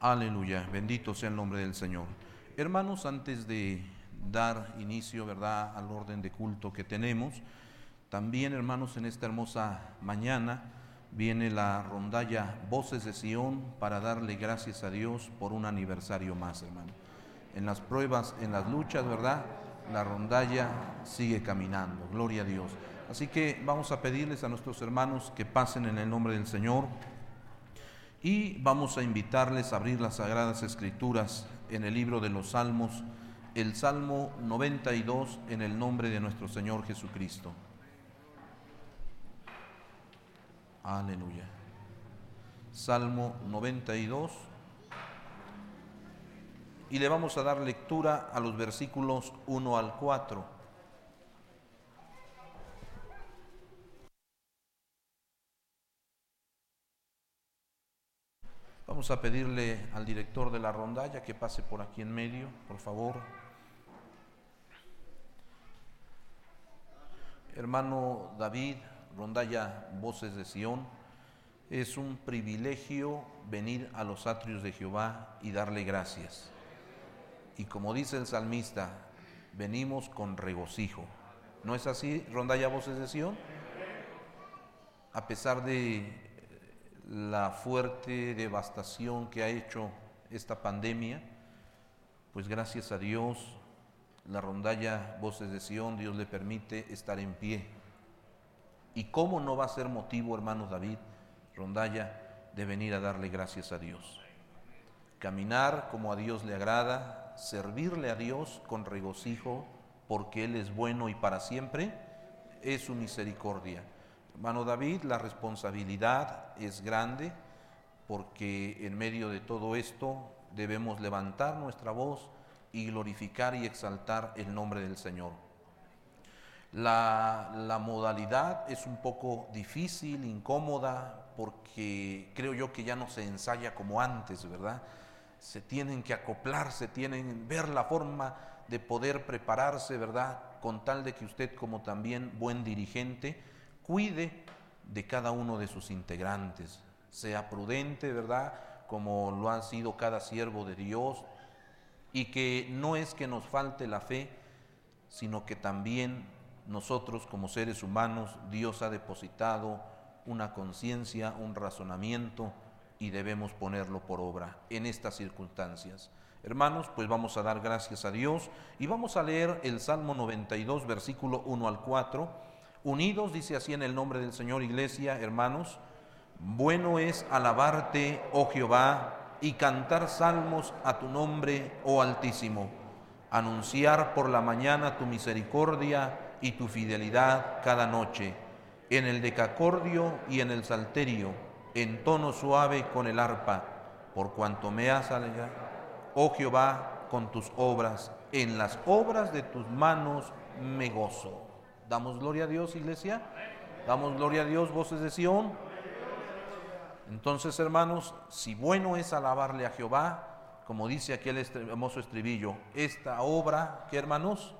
Aleluya, bendito sea el nombre del Señor. Hermanos, antes de dar inicio, ¿verdad?, al orden de culto que tenemos, también, hermanos, en esta hermosa mañana viene la rondalla Voces de Sión para darle gracias a Dios por un aniversario más, hermano. En las pruebas, en las luchas, ¿verdad? La rondalla sigue caminando, gloria a Dios. Así que vamos a pedirles a nuestros hermanos que pasen en el nombre del Señor y vamos a invitarles a abrir las sagradas escrituras en el libro de los Salmos, el Salmo 92 en el nombre de nuestro Señor Jesucristo. Aleluya. Salmo 92. Y le vamos a dar lectura a los versículos 1 al 4. Vamos a pedirle al director de la rondalla que pase por aquí en medio, por favor. Hermano David, rondalla Voces de Sión, es un privilegio venir a los atrios de Jehová y darle gracias. Y como dice el salmista, venimos con regocijo. ¿No es así, rondalla Voces de Sión? A pesar de la fuerte devastación que ha hecho esta pandemia, pues gracias a Dios, la rondalla Voces de Sión, Dios le permite estar en pie ¿Y cómo no va a ser motivo, hermano David, rondalla, de venir a darle gracias a Dios? Caminar como a Dios le agrada, servirle a Dios con regocijo, porque Él es bueno y para siempre, es su misericordia. Hermano David, la responsabilidad es grande, porque en medio de todo esto debemos levantar nuestra voz y glorificar y exaltar el nombre del Señor. La, modalidad es un poco difícil, incómoda, porque creo yo que ya no se ensaya como antes, ¿verdad? Se tienen que acoplar, se tienen ver la forma de poder prepararse, ¿verdad? Con tal de que usted como también buen dirigente cuide de cada uno de sus integrantes, sea prudente, ¿verdad? Como lo ha sido cada siervo de Dios, y que no es que nos falte la fe, sino que también nosotros como seres humanos, Dios ha depositado una conciencia, un razonamiento y debemos ponerlo por obra en estas circunstancias. Hermanos, pues vamos a dar gracias a Dios y vamos a leer el Salmo 92, versículo 1 al 4. Unidos, dice así en el nombre del Señor Iglesia, hermanos, bueno es alabarte, oh Jehová, y cantar salmos a tu nombre, oh Altísimo, anunciar por la mañana tu misericordia y tu fidelidad cada noche, en el decacordio y en el salterio, en tono suave con el arpa, por cuanto me has alegrado, oh Jehová, con tus obras, en las obras de tus manos me gozo. Damos gloria a Dios, iglesia. Damos gloria a Dios, voces de Sión. Entonces, hermanos, si bueno es alabarle a Jehová, como dice aquel hermoso estribillo, esta obra, que hermanos,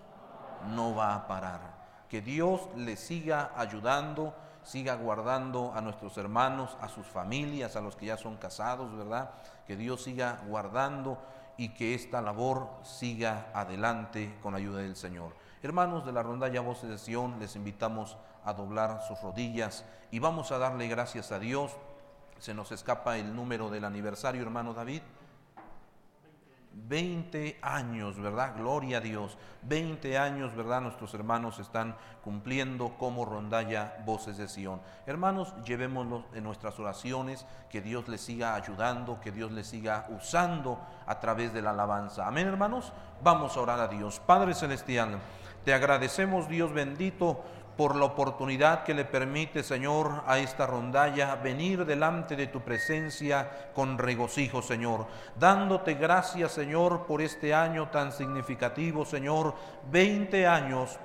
no va a parar que Dios le siga ayudando, siga guardando a nuestros hermanos, a sus familias, a los que ya son casados, ¿verdad? Que Dios siga guardando y que esta labor siga adelante con la ayuda del Señor. Hermanos de la rondalla Voces de Sion, les invitamos a doblar sus rodillas y vamos a darle gracias a Dios. Se nos escapa el número del aniversario, hermano David. 20 años, ¿verdad? Gloria a Dios. 20 años, ¿verdad? Nuestros hermanos están cumpliendo como rondalla voces de Sion. Hermanos, llevémoslos en nuestras oraciones, que Dios les siga ayudando, que Dios les siga usando a través de la alabanza. Amén, hermanos. Vamos a orar a Dios. Padre Celestial, te agradecemos, Dios bendito, por la oportunidad que le permite, Señor, a esta rondalla venir delante de tu presencia con regocijo, Señor. Dándote gracias, Señor, por este año tan significativo, Señor. Veinte años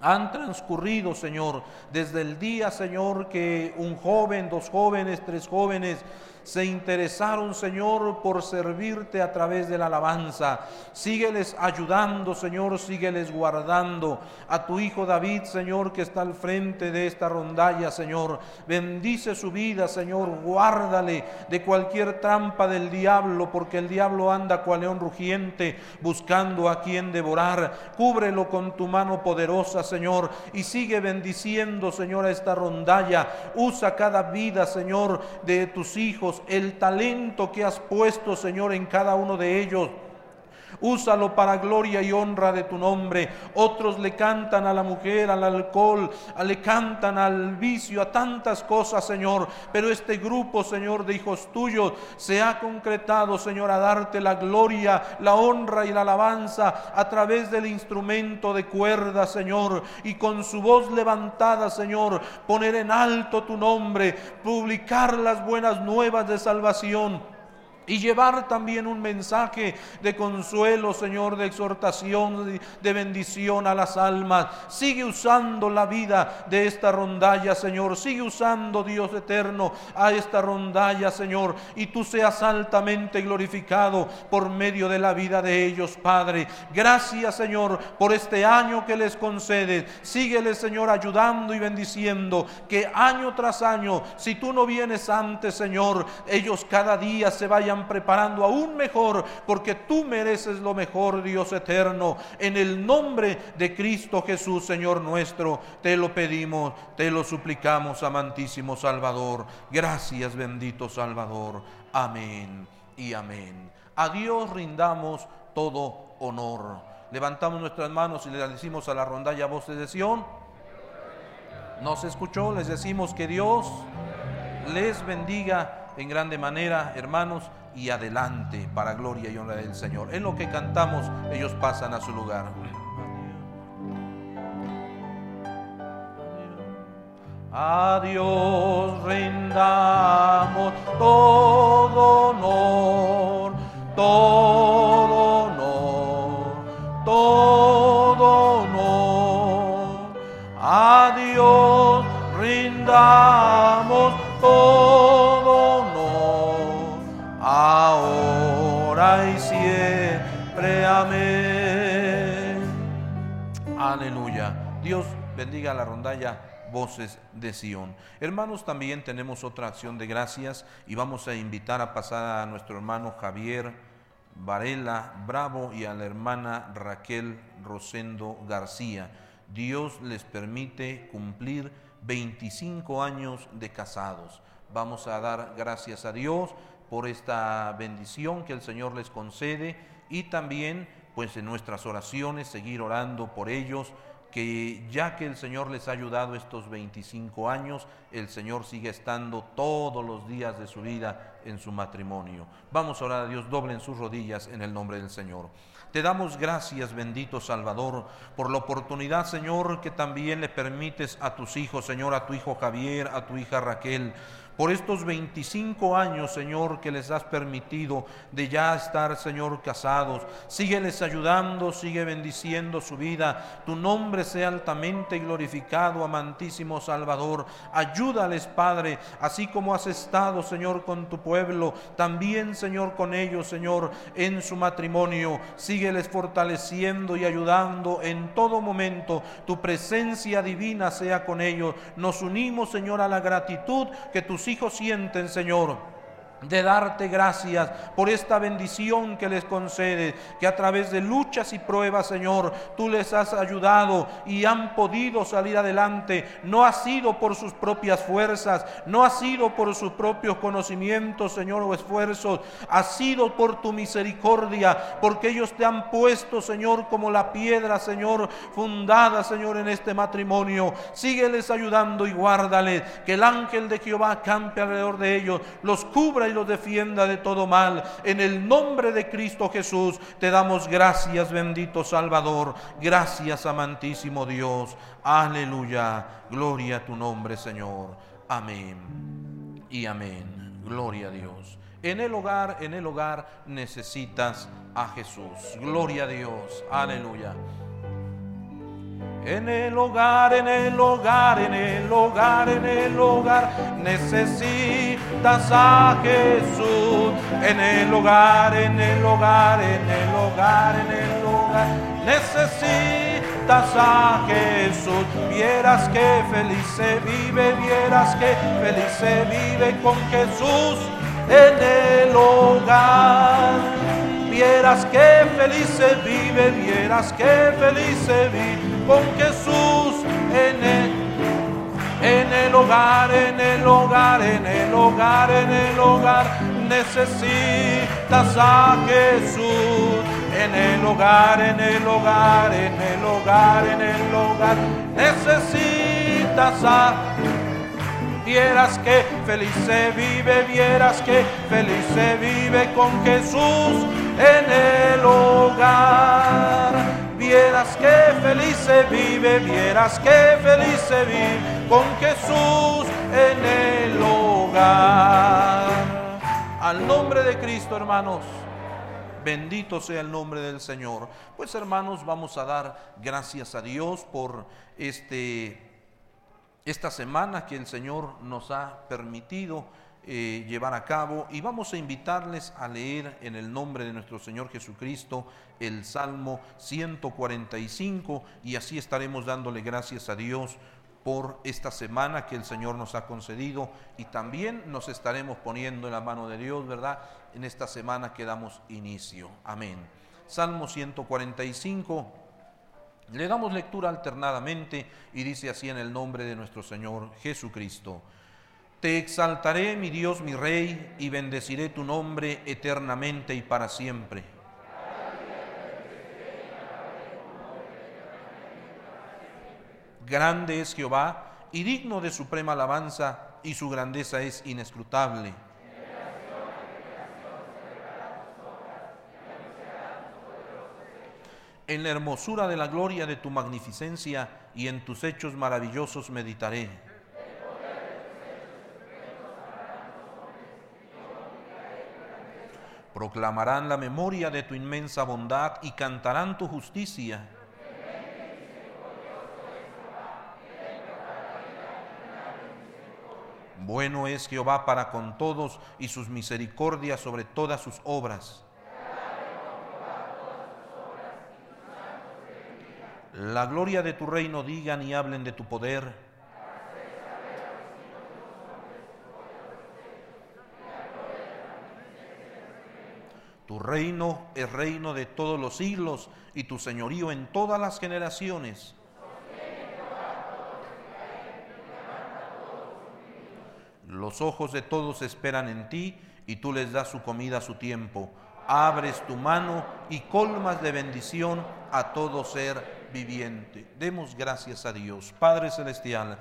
han transcurrido, Señor, desde el día, Señor, que un joven, dos jóvenes, tres jóvenes se interesaron, Señor, por servirte a través de la alabanza. Sígueles ayudando, Señor, sígueles guardando. A tu hijo David, Señor, que está al frente de esta rondalla, Señor. Bendice su vida, Señor. Guárdale de cualquier trampa del diablo, porque el diablo anda cual león rugiente buscando a quien devorar. Cúbrelo con tu mano poderosa, Señor, y sigue bendiciendo, Señor, a esta rondalla. Usa cada vida, Señor, de tus hijos, el talento que has puesto, Señor, en cada uno de ellos. Úsalo para gloria y honra de tu nombre. Otros le cantan a la mujer, al alcohol, le cantan al vicio, a tantas cosas, Señor. Pero este grupo, Señor, de hijos tuyos se ha concretado, Señor, a darte la gloria, la honra y la alabanza a través del instrumento de cuerda, Señor. Y con su voz levantada, Señor, poner en alto tu nombre, publicar las buenas nuevas de salvación y llevar también un mensaje de consuelo, Señor, de exhortación, de bendición a las almas. Sigue usando la vida de esta rondalla, Señor. Sigue usando, Dios eterno, a esta rondalla, Señor. Y tú seas altamente glorificado por medio de la vida de ellos, Padre. Gracias, Señor, por este año que les concedes. Síguele, Señor, ayudando y bendiciendo. Que año tras año, si tú no vienes antes, Señor, ellos cada día se vayan preparando aún mejor, porque tú mereces lo mejor, Dios eterno. En el nombre de Cristo Jesús, Señor nuestro, te lo pedimos, te lo suplicamos, amantísimo Salvador. Gracias, bendito Salvador. Amén y amén. A Dios rindamos todo honor. Levantamos nuestras manos y le decimos a la rondalla voces de Sión. Nos escuchó, les decimos que Dios les bendiga en grande manera, hermanos y adelante para gloria y honra del Señor. En lo que cantamos, ellos pasan a su lugar. A Dios rindamos todo honor, todo honor, todo honor. A Dios Aleluya. Dios bendiga la rondalla voces de Sión. Hermanos, también tenemos otra acción de gracias y vamos a invitar a pasar a nuestro hermano Javier Varela Bravo y a la hermana Raquel Rosendo García. Dios les permite cumplir 25 años de casados. Vamos a dar gracias a Dios por esta bendición que el Señor les concede y también pues en nuestras oraciones seguir orando por ellos, que ya que el Señor les ha ayudado estos 25 años, el Señor sigue estando todos los días de su vida en su matrimonio. Vamos a orar a Dios, doblen sus rodillas en el nombre del Señor. Te damos gracias, bendito Salvador, por la oportunidad, Señor, que también le permites a tus hijos, Señor, a tu hijo Javier, a tu hija Raquel, por estos 25 años, Señor, que les has permitido de ya estar, Señor, casados. Sígueles ayudando, sigue bendiciendo su vida. Tu nombre sea altamente glorificado, amantísimo Salvador. Ayúdales, Padre, así como has estado, Señor, con tu pueblo, también, Señor, con ellos, Señor, en su matrimonio. Sígueles fortaleciendo y ayudando en todo momento. Tu presencia divina sea con ellos. Nos unimos, Señor, a la gratitud que tus hijos sienten, Señor de darte gracias por esta bendición que les concede, que a través de luchas y pruebas, Señor, tú les has ayudado y han podido salir adelante. No ha sido por sus propias fuerzas, no ha sido por sus propios conocimientos, Señor, o esfuerzos, ha sido por tu misericordia, porque ellos te han puesto, Señor, como la piedra, Señor, fundada, Señor, en este matrimonio. Sígueles ayudando y guárdales, que el ángel de Jehová campe alrededor de ellos, los cubra y los defienda de todo mal. En el nombre de Cristo Jesús te damos gracias, bendito Salvador. Gracias, amantísimo Dios. Aleluya. Gloria a tu nombre, Señor. Amén. Y amén. Gloria a Dios. En el hogar, en el hogar necesitas a Jesús. Gloria a Dios. Aleluya. En el hogar, en el hogar, en el hogar, en el hogar, necesitas a Jesús. En el hogar, en el hogar, en el hogar, en el hogar, necesitas a Jesús. Vieras que feliz se vive, vieras que feliz se vive con Jesús en el hogar. Vieras que feliz se vive, vieras que feliz se vive con Jesús en el, en el hogar, en el hogar, en el hogar, en el hogar. Necesitas a Jesús en el hogar, en el hogar, en el hogar, en el hogar. Necesitas a vieras que feliz se vive, vieras que feliz se vive con Jesús en el hogar. Vieras que feliz se vive, vieras que feliz se vive con Jesús en el hogar. Al nombre de Cristo, hermanos. Bendito sea el nombre del Señor. Pues hermanos, vamos a dar gracias a Dios por este esta semana que el Señor nos ha permitido eh, llevar a cabo y vamos a invitarles a leer en el nombre de nuestro Señor Jesucristo el Salmo 145 y así estaremos dándole gracias a Dios por esta semana que el Señor nos ha concedido y también nos estaremos poniendo en la mano de Dios, ¿verdad? En esta semana que damos inicio. Amén. Salmo 145 le damos lectura alternadamente y dice así en el nombre de nuestro Señor Jesucristo. Te exaltaré, mi Dios, mi Rey, y bendeciré tu nombre eternamente y para siempre. Grande es Jehová y digno de suprema alabanza, y su grandeza es inescrutable. En la hermosura de la gloria de tu magnificencia y en tus hechos maravillosos meditaré. Proclamarán la memoria de tu inmensa bondad y cantarán tu justicia. Bueno es Jehová para con todos y sus misericordias sobre todas sus obras. La gloria de tu reino digan y hablen de tu poder. Tu reino es reino de todos los siglos y tu señorío en todas las generaciones. Los ojos de todos esperan en ti y tú les das su comida a su tiempo. Abres tu mano y colmas de bendición a todo ser viviente. Demos gracias a Dios. Padre Celestial,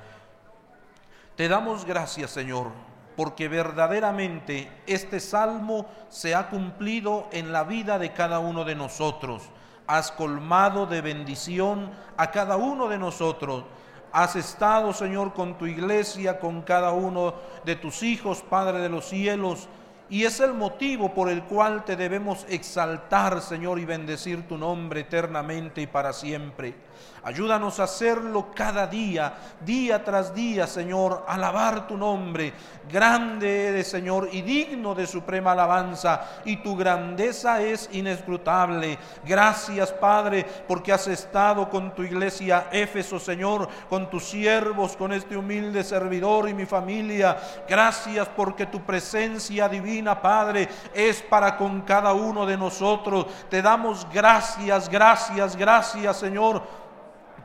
te damos gracias, Señor, porque verdaderamente este salmo se ha cumplido en la vida de cada uno de nosotros. Has colmado de bendición a cada uno de nosotros. Has estado, Señor, con tu iglesia, con cada uno de tus hijos, Padre de los cielos y es el motivo por el cual te debemos exaltar, Señor, y bendecir tu nombre eternamente y para siempre. Ayúdanos a hacerlo cada día, día tras día, Señor, alabar tu nombre. Grande eres, Señor, y digno de suprema alabanza, y tu grandeza es inescrutable. Gracias, Padre, porque has estado con tu iglesia Éfeso, Señor, con tus siervos, con este humilde servidor y mi familia. Gracias porque tu presencia divina, Padre, es para con cada uno de nosotros. Te damos gracias, gracias, gracias, Señor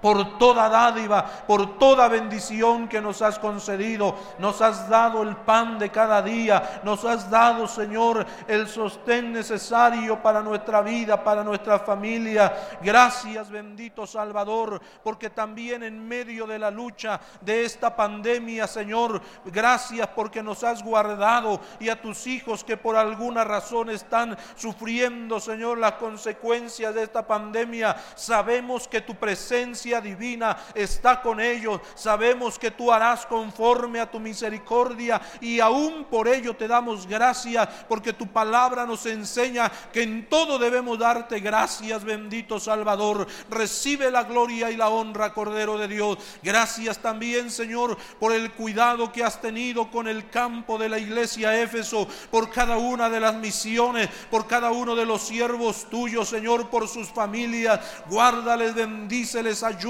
por toda dádiva, por toda bendición que nos has concedido. Nos has dado el pan de cada día, nos has dado, Señor, el sostén necesario para nuestra vida, para nuestra familia. Gracias, bendito Salvador, porque también en medio de la lucha de esta pandemia, Señor, gracias porque nos has guardado y a tus hijos que por alguna razón están sufriendo, Señor, las consecuencias de esta pandemia. Sabemos que tu presencia divina está con ellos. Sabemos que tú harás conforme a tu misericordia y aún por ello te damos gracias porque tu palabra nos enseña que en todo debemos darte gracias, bendito Salvador. Recibe la gloria y la honra, Cordero de Dios. Gracias también, Señor, por el cuidado que has tenido con el campo de la iglesia Éfeso, por cada una de las misiones, por cada uno de los siervos tuyos, Señor, por sus familias. Guárdales, bendíceles, ayúdales,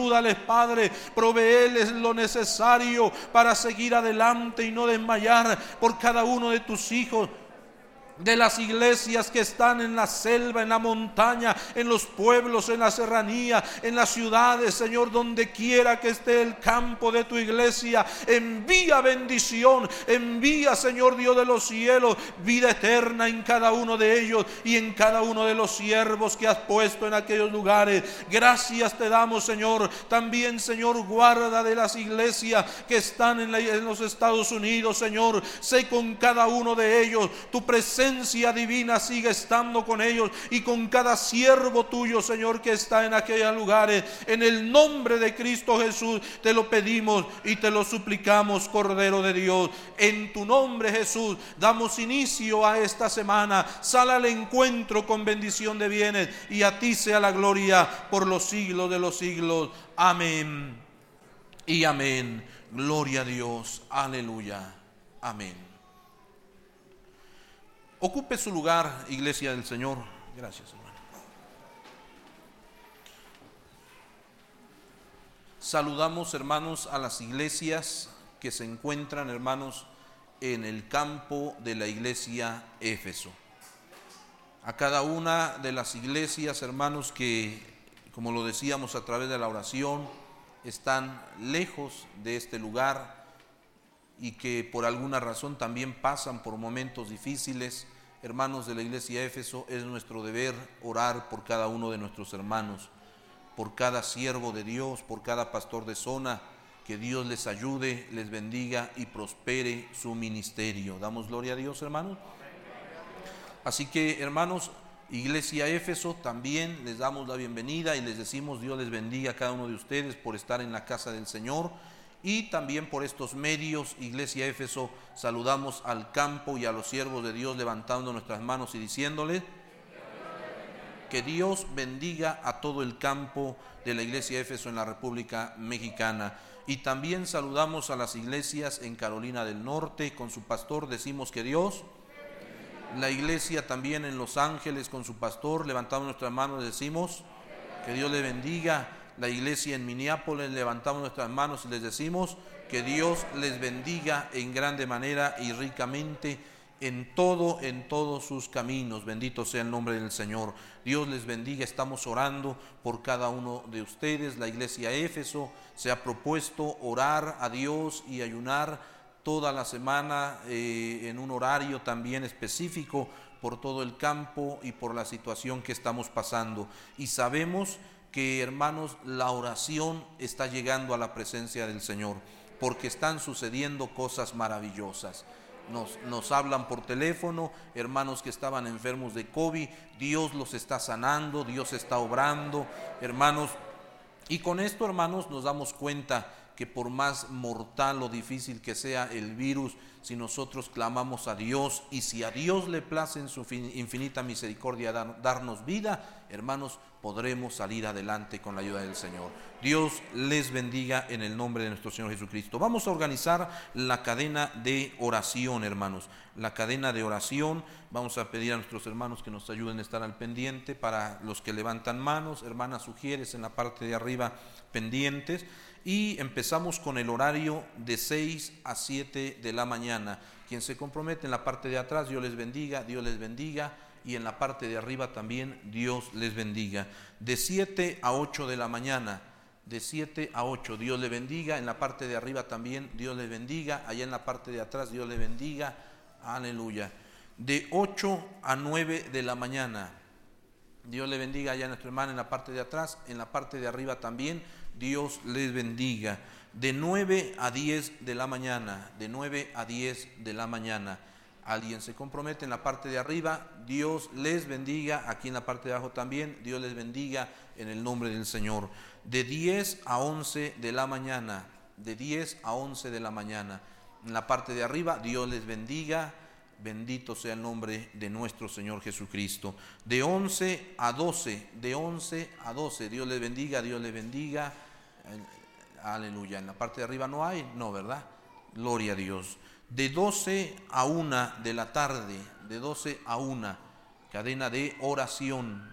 Padre. Proveeles lo necesario para seguir adelante y no desmayar por cada uno de tus hijos de las iglesias que están en la selva, en la montaña, en los pueblos, en la serranía, en las ciudades, Señor, donde quiera que esté el campo de tu iglesia. Envía bendición, envía, Señor Dios de los cielos, vida eterna en cada uno de ellos y en cada uno de los siervos que has puesto en aquellos lugares. Gracias te damos, Señor. También, Señor, guarda de las iglesias que están en, en los Estados Unidos, Señor. Sé con cada uno de ellos tu presencia divina sigue estando con ellos y con cada siervo tuyo, Señor, que está en aquellos lugares. En el nombre de Cristo Jesús te lo pedimos y te lo suplicamos, Cordero de Dios. En tu nombre, Jesús, damos inicio a esta semana. Sal al encuentro con bendición de bienes y a ti sea la gloria por los siglos de los siglos. Amén y amén. Gloria a Dios. Aleluya. Amén. Ocupe su lugar, iglesia del Señor. Gracias, hermano. Saludamos, hermanos, a las iglesias que se encuentran, hermanos, en el campo de la iglesia Éfeso. A cada una de las iglesias, hermanos, que, como lo decíamos a través de la oración, están lejos de este lugar y que por alguna razón también pasan por momentos difíciles, hermanos de la iglesia Éfeso, es nuestro deber orar por cada uno de nuestros hermanos, por cada siervo de Dios, por cada pastor de zona, que Dios les ayude, les bendiga y prospere su ministerio. Damos gloria a Dios, hermanos. Así que, hermanos, Iglesia Éfeso, también les damos la bienvenida y les decimos Dios les bendiga a cada uno de ustedes por estar en la casa del Señor y también por estos medios, Iglesia Éfeso, saludamos al campo y a los siervos de Dios levantando nuestras manos y diciéndole que Dios bendiga a todo el campo de la Iglesia Éfeso en la República Mexicana. Y también saludamos a las iglesias en Carolina del Norte con su pastor, decimos que Dios, la iglesia también en Los Ángeles con su pastor, levantamos nuestras manos decimos que Dios le bendiga la iglesia en Minneapolis, levantamos nuestras manos y les decimos que Dios les bendiga en grande manera y ricamente en todo, en todos sus caminos. Bendito sea el nombre del Señor. Dios les bendiga. Estamos orando por cada uno de ustedes. La iglesia Éfeso se ha propuesto orar a Dios y ayunar toda la semana eh, en un horario también específico por todo el campo y por la situación que estamos pasando. Y sabemos que hermanos, la oración está llegando a la presencia del Señor, porque están sucediendo cosas maravillosas. Nos, nos, hablan por teléfono, hermanos que estaban enfermos de COVID, Dios los está sanando, Dios está obrando, hermanos. Y con esto, hermanos, nos damos cuenta que por más mortal o difícil que sea el virus, si nosotros clamamos a Dios y si a Dios le place en su infinita misericordia darnos vida, hermanos, podremos salir adelante con la ayuda del Señor. Dios les bendiga en el nombre de nuestro Señor Jesucristo. Vamos a organizar la cadena de oración, hermanos. La cadena de oración. Vamos a pedir a nuestros hermanos que nos ayuden a estar al pendiente para los que levantan manos. Hermanas, sugieres en la parte de arriba pendientes. Y empezamos con el horario de 6 a 7 de la mañana. Quien se compromete en la parte de atrás, Dios les bendiga, Dios les bendiga y en la parte de arriba también Dios les bendiga. De 7 a 8 de la mañana, de 7 a 8, Dios les bendiga, en la parte de arriba también Dios les bendiga, allá en la parte de atrás Dios les bendiga, aleluya. De 8 a 9 de la mañana, Dios le bendiga allá a nuestro hermano en la parte de atrás, en la parte de arriba también, Dios les bendiga. De 9 a 10 de la mañana, de 9 a 10 de la mañana Alguien se compromete en la parte de arriba, Dios les bendiga, aquí en la parte de abajo también, Dios les bendiga en el nombre del Señor. De 10 a 11 de la mañana, de 10 a 11 de la mañana. En la parte de arriba, Dios les bendiga, bendito sea el nombre de nuestro Señor Jesucristo. De 11 a 12, de 11 a 12, Dios les bendiga, Dios les bendiga. Aleluya. En la parte de arriba no hay, no, ¿verdad? Gloria a Dios. De 12 a 1 de la tarde, de 12 a 1, cadena de oración.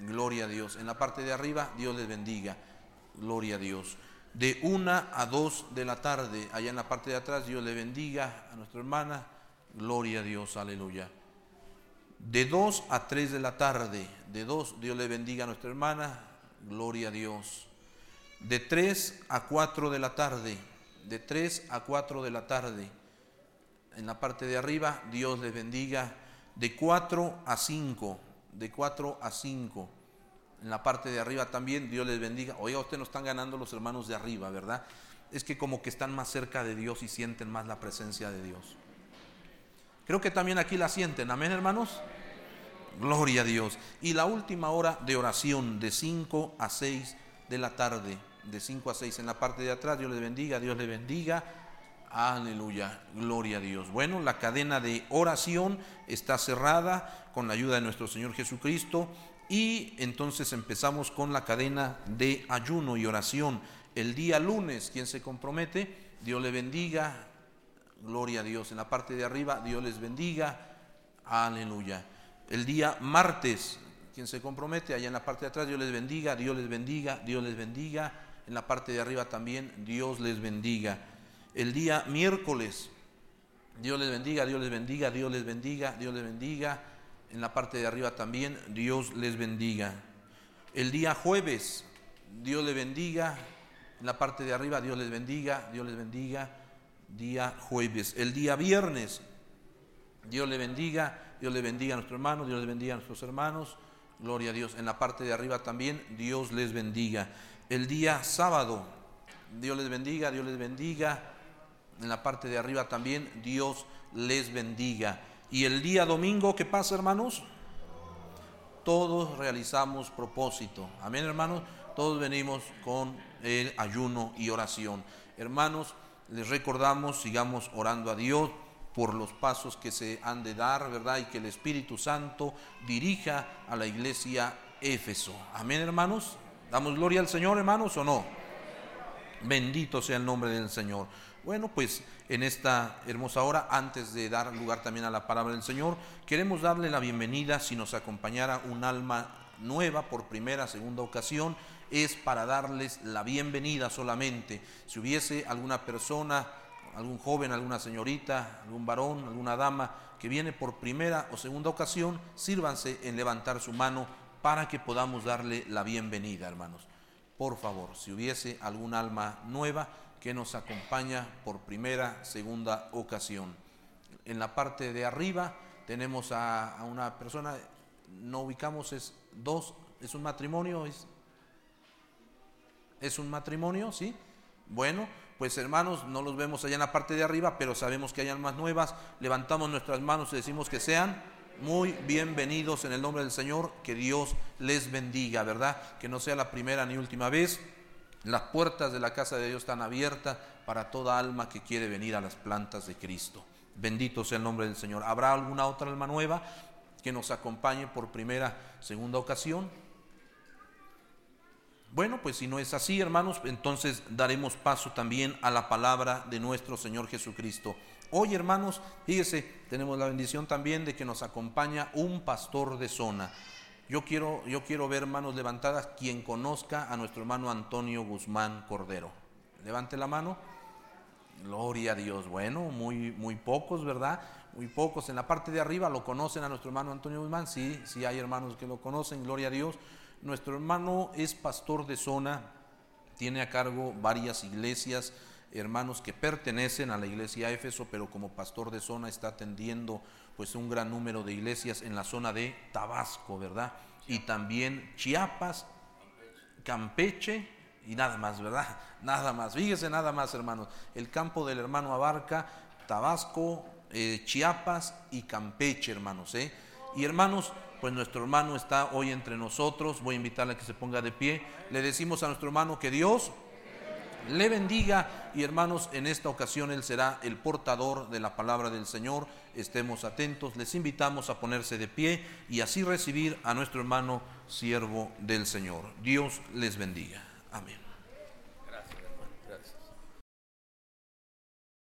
Gloria a Dios. En la parte de arriba, Dios les bendiga. Gloria a Dios. De 1 a 2 de la tarde, allá en la parte de atrás, Dios le bendiga a nuestra hermana. Gloria a Dios, aleluya. De 2 a 3 de la tarde, de 2, Dios le bendiga a nuestra hermana. Gloria a Dios de 3 a 4 de la tarde, de 3 a 4 de la tarde. En la parte de arriba, Dios les bendiga, de 4 a 5, de 4 a 5. En la parte de arriba también, Dios les bendiga. Oiga, usted no están ganando los hermanos de arriba, ¿verdad? Es que como que están más cerca de Dios y sienten más la presencia de Dios. Creo que también aquí la sienten, amén hermanos. Gloria a Dios. Y la última hora de oración de 5 a 6 de la tarde de 5 a 6 en la parte de atrás. Dios les bendiga, Dios les bendiga. Aleluya, gloria a Dios. Bueno, la cadena de oración está cerrada con la ayuda de nuestro Señor Jesucristo y entonces empezamos con la cadena de ayuno y oración. El día lunes, quien se compromete, Dios le bendiga, gloria a Dios. En la parte de arriba, Dios les bendiga, aleluya. El día martes, quien se compromete, allá en la parte de atrás, Dios les bendiga, Dios les bendiga, Dios les bendiga en la parte de arriba también, Dios les bendiga. El día miércoles, Dios les bendiga, Dios les bendiga, Dios les bendiga, Dios les bendiga. En la parte de arriba también, Dios les bendiga. El día jueves, Dios les bendiga. En la parte de arriba, Dios les bendiga, Dios les bendiga. Día jueves. El día viernes, Dios les bendiga, Dios les bendiga a nuestros hermanos, Dios les bendiga a nuestros hermanos. Gloria a Dios. En la parte de arriba también, Dios les bendiga el día sábado. Dios les bendiga, Dios les bendiga. En la parte de arriba también, Dios les bendiga. Y el día domingo, ¿qué pasa, hermanos? Todos realizamos propósito. Amén, hermanos. Todos venimos con el ayuno y oración. Hermanos, les recordamos, sigamos orando a Dios por los pasos que se han de dar, ¿verdad? Y que el Espíritu Santo dirija a la iglesia Éfeso. Amén, hermanos. ¿Damos gloria al Señor, hermanos, o no? Bendito sea el nombre del Señor. Bueno, pues en esta hermosa hora, antes de dar lugar también a la palabra del Señor, queremos darle la bienvenida si nos acompañara un alma nueva por primera, segunda ocasión, es para darles la bienvenida solamente. Si hubiese alguna persona, algún joven, alguna señorita, algún varón, alguna dama que viene por primera o segunda ocasión, sírvanse en levantar su mano para que podamos darle la bienvenida, hermanos. Por favor, si hubiese algún alma nueva que nos acompaña por primera, segunda ocasión. En la parte de arriba tenemos a, una persona, no ubicamos, es dos, es un matrimonio, es, es un matrimonio, ¿sí? Bueno, pues hermanos, no los vemos allá en la parte de arriba, pero sabemos que hay almas nuevas, levantamos nuestras manos y decimos que sean muy bienvenidos en el nombre del Señor, que Dios les bendiga, ¿verdad? Que no sea la primera ni última vez. Las puertas de la casa de Dios están abiertas para toda alma que quiere venir a las plantas de Cristo. Bendito sea el nombre del Señor. ¿Habrá alguna otra alma nueva que nos acompañe por primera, segunda ocasión? Bueno, pues si no es así, hermanos, entonces daremos paso también a la palabra de nuestro Señor Jesucristo. Hoy, hermanos, fíjese, tenemos la bendición también de que nos acompaña un pastor de zona. Yo quiero, yo quiero ver manos levantadas quien conozca a nuestro hermano Antonio Guzmán Cordero. Levante la mano. Gloria a Dios. Bueno, muy, muy pocos, ¿verdad? Muy pocos. En la parte de arriba lo conocen a nuestro hermano Antonio Guzmán. Sí, sí hay hermanos que lo conocen. Gloria a Dios. Nuestro hermano es pastor de zona. Tiene a cargo varias iglesias hermanos que pertenecen a la iglesia Éfeso, pero como pastor de zona está atendiendo pues un gran número de iglesias en la zona de Tabasco, ¿verdad? Y también Chiapas, Campeche y nada más, ¿verdad? Nada más. Fíjese nada más, hermanos. El campo del hermano abarca Tabasco, eh, Chiapas y Campeche, hermanos. ¿eh? Y hermanos, pues nuestro hermano está hoy entre nosotros. Voy a invitarle a que se ponga de pie. Le decimos a nuestro hermano que Dios le bendiga y hermanos, en esta ocasión Él será el portador de la palabra del Señor. Estemos atentos, les invitamos a ponerse de pie y así recibir a nuestro hermano siervo del Señor. Dios les bendiga. Amén.